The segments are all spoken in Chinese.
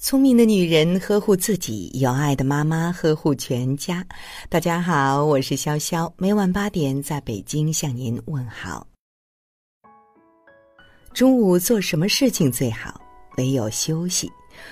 聪明的女人呵护自己，有爱的妈妈呵护全家。大家好，我是潇潇，每晚八点在北京向您问好。中午做什么事情最好？唯有休息。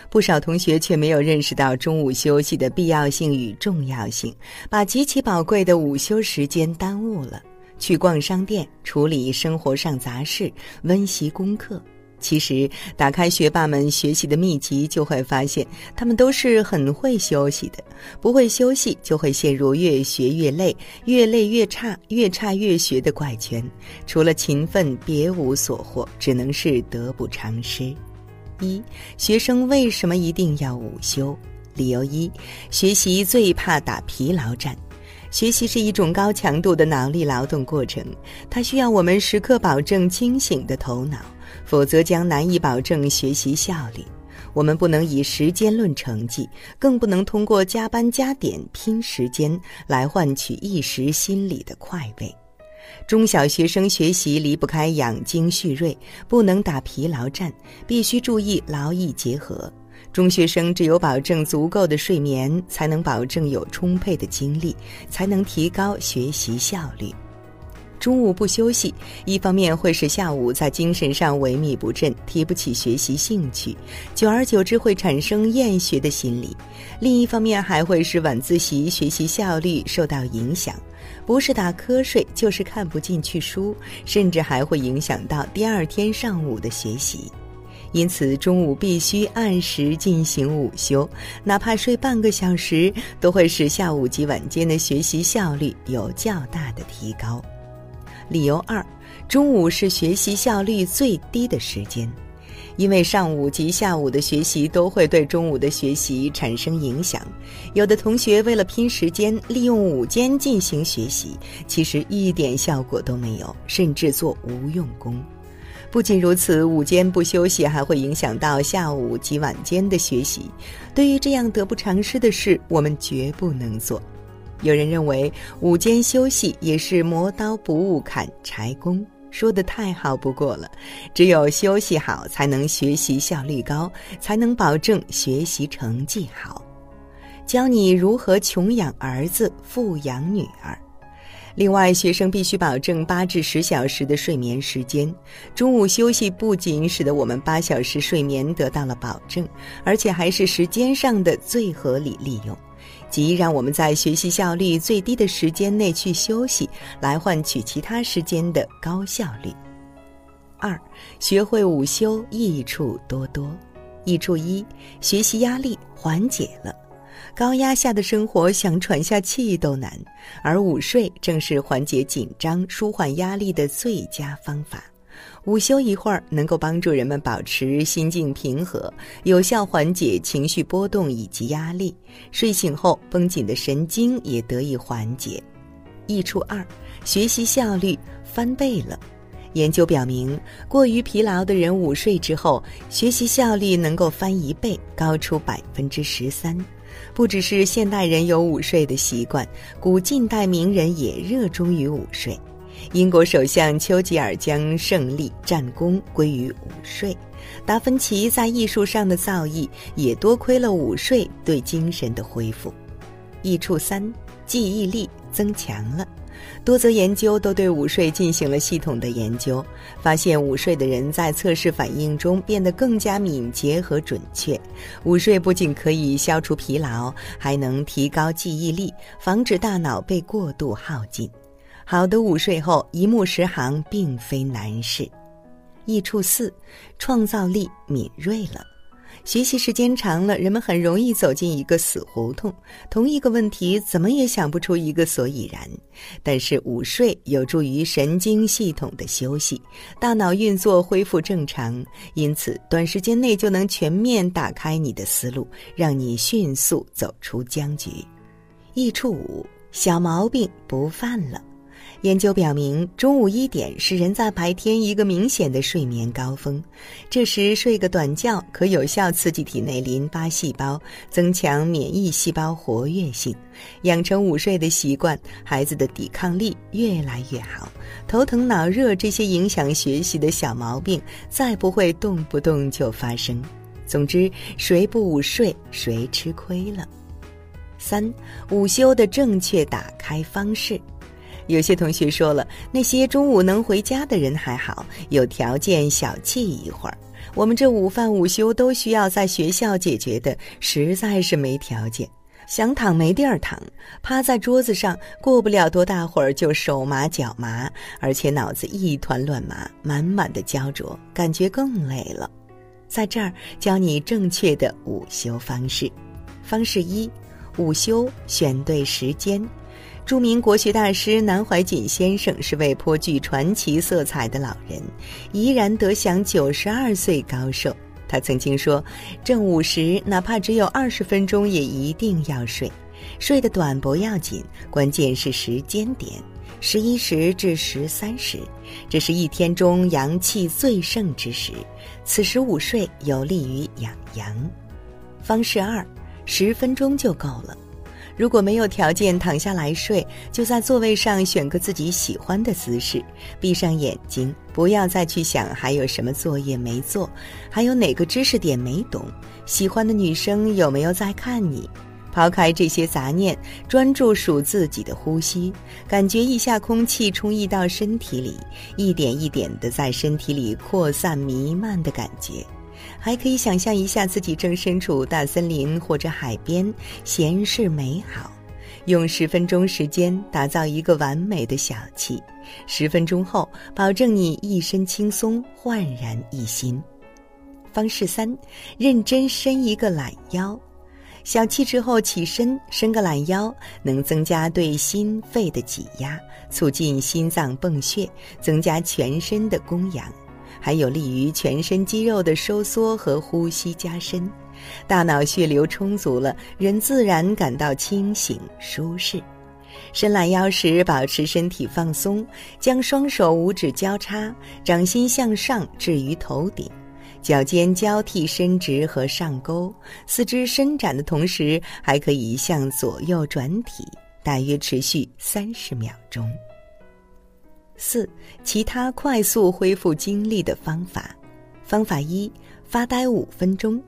不少同学却没有认识到中午休息的必要性与重要性，把极其宝贵的午休时间耽误了，去逛商店，处理生活上杂事，温习功课。其实，打开学霸们学习的秘籍，就会发现他们都是很会休息的。不会休息，就会陷入越学越累、越累越差、越差越学的怪圈。除了勤奋，别无所获，只能是得不偿失。一学生为什么一定要午休？理由一：学习最怕打疲劳战。学习是一种高强度的脑力劳动过程，它需要我们时刻保证清醒的头脑。否则将难以保证学习效率。我们不能以时间论成绩，更不能通过加班加点拼时间来换取一时心理的快慰。中小学生学习离不开养精蓄锐，不能打疲劳战，必须注意劳逸结合。中学生只有保证足够的睡眠，才能保证有充沛的精力，才能提高学习效率。中午不休息，一方面会使下午在精神上萎靡不振，提不起学习兴趣，久而久之会产生厌学的心理；另一方面还会使晚自习学习效率受到影响，不是打瞌睡，就是看不进去书，甚至还会影响到第二天上午的学习。因此，中午必须按时进行午休，哪怕睡半个小时，都会使下午及晚间的学习效率有较大的提高。理由二，中午是学习效率最低的时间，因为上午及下午的学习都会对中午的学习产生影响。有的同学为了拼时间，利用午间进行学习，其实一点效果都没有，甚至做无用功。不仅如此，午间不休息还会影响到下午及晚间的学习。对于这样得不偿失的事，我们绝不能做。有人认为午间休息也是磨刀不误砍柴工，说的太好不过了。只有休息好，才能学习效率高，才能保证学习成绩好。教你如何穷养儿子，富养女儿。另外，学生必须保证八至十小时的睡眠时间。中午休息不仅使得我们八小时睡眠得到了保证，而且还是时间上的最合理利用。即让我们在学习效率最低的时间内去休息，来换取其他时间的高效率。二，学会午休益处多多。益处一，学习压力缓解了。高压下的生活，想喘下气都难，而午睡正是缓解紧张、舒缓压力的最佳方法。午休一会儿，能够帮助人们保持心境平和，有效缓解情绪波动以及压力。睡醒后，绷紧的神经也得以缓解。益处二，学习效率翻倍了。研究表明，过于疲劳的人午睡之后，学习效率能够翻一倍，高出百分之十三。不只是现代人有午睡的习惯，古近代名人也热衷于午睡。英国首相丘吉尔将胜利战功归于午睡，达芬奇在艺术上的造诣也多亏了午睡对精神的恢复。益处三，记忆力增强了。多则研究都对午睡进行了系统的研究，发现午睡的人在测试反应中变得更加敏捷和准确。午睡不仅可以消除疲劳，还能提高记忆力，防止大脑被过度耗尽。好的午睡后，一目十行并非难事。益处四，创造力敏锐了。学习时间长了，人们很容易走进一个死胡同，同一个问题怎么也想不出一个所以然。但是午睡有助于神经系统的休息，大脑运作恢复正常，因此短时间内就能全面打开你的思路，让你迅速走出僵局。益处五，小毛病不犯了。研究表明，中午一点是人在白天一个明显的睡眠高峰，这时睡个短觉可有效刺激体内淋巴细胞，增强免疫细胞活跃性。养成午睡的习惯，孩子的抵抗力越来越好，头疼脑热这些影响学习的小毛病再不会动不动就发生。总之，谁不午睡，谁吃亏了。三、午休的正确打开方式。有些同学说了，那些中午能回家的人还好，有条件小憩一会儿。我们这午饭午休都需要在学校解决的，实在是没条件。想躺没地儿躺，趴在桌子上，过不了多大会儿就手麻脚麻，而且脑子一团乱麻，满满的焦灼，感觉更累了。在这儿教你正确的午休方式。方式一：午休选对时间。著名国学大师南怀瑾先生是位颇具传奇色彩的老人，怡然得享九十二岁高寿。他曾经说：“正午时，哪怕只有二十分钟，也一定要睡。睡得短不要紧，关键是时间点，十一时至十三时，这是一天中阳气最盛之时。此时午睡有利于养阳。”方式二，十分钟就够了。如果没有条件躺下来睡，就在座位上选个自己喜欢的姿势，闭上眼睛，不要再去想还有什么作业没做，还有哪个知识点没懂，喜欢的女生有没有在看你。抛开这些杂念，专注数自己的呼吸，感觉一下空气充溢到身体里，一点一点的在身体里扩散弥漫的感觉。还可以想象一下自己正身处大森林或者海边，闲适美好。用十分钟时间打造一个完美的小憩，十分钟后保证你一身轻松，焕然一新。方式三，认真伸一个懒腰。小憩之后起身，伸个懒腰，能增加对心肺的挤压，促进心脏泵血，增加全身的供氧。还有利于全身肌肉的收缩和呼吸加深，大脑血流充足了，人自然感到清醒舒适。伸懒腰时，保持身体放松，将双手五指交叉，掌心向上置于头顶，脚尖交替伸直和上勾，四肢伸展的同时，还可以向左右转体，大约持续三十秒钟。四、其他快速恢复精力的方法。方法一：发呆五分钟。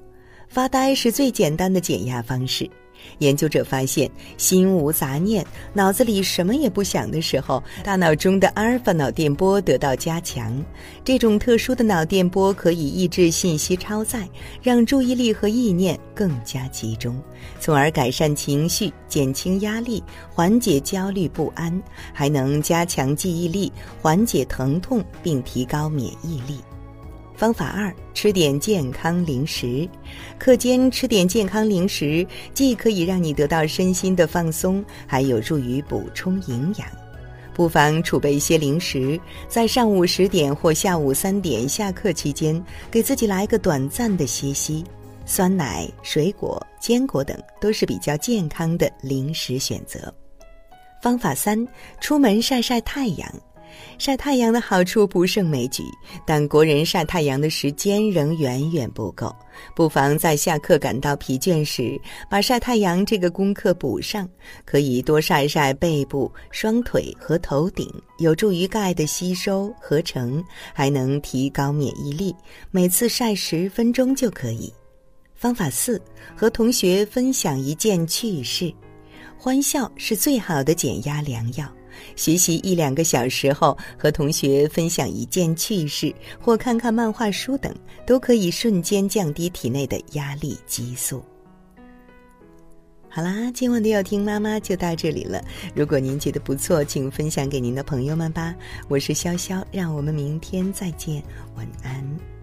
发呆是最简单的减压方式。研究者发现，心无杂念、脑子里什么也不想的时候，大脑中的阿尔法脑电波得到加强。这种特殊的脑电波可以抑制信息超载，让注意力和意念更加集中，从而改善情绪、减轻压力、缓解焦虑不安，还能加强记忆力、缓解疼痛，并提高免疫力。方法二：吃点健康零食。课间吃点健康零食，既可以让你得到身心的放松，还有助于补充营养。不妨储备一些零食，在上午十点或下午三点下课期间，给自己来个短暂的歇息。酸奶、水果、坚果等都是比较健康的零食选择。方法三：出门晒晒太阳。晒太阳的好处不胜枚举，但国人晒太阳的时间仍远远不够。不妨在下课感到疲倦时，把晒太阳这个功课补上。可以多晒晒背部、双腿和头顶，有助于钙的吸收合成，还能提高免疫力。每次晒十分钟就可以。方法四：和同学分享一件趣事，欢笑是最好的减压良药。学习一两个小时后，和同学分享一件趣事，或看看漫画书等，都可以瞬间降低体内的压力激素。好啦，今晚的要听妈妈就到这里了。如果您觉得不错，请分享给您的朋友们吧。我是潇潇，让我们明天再见，晚安。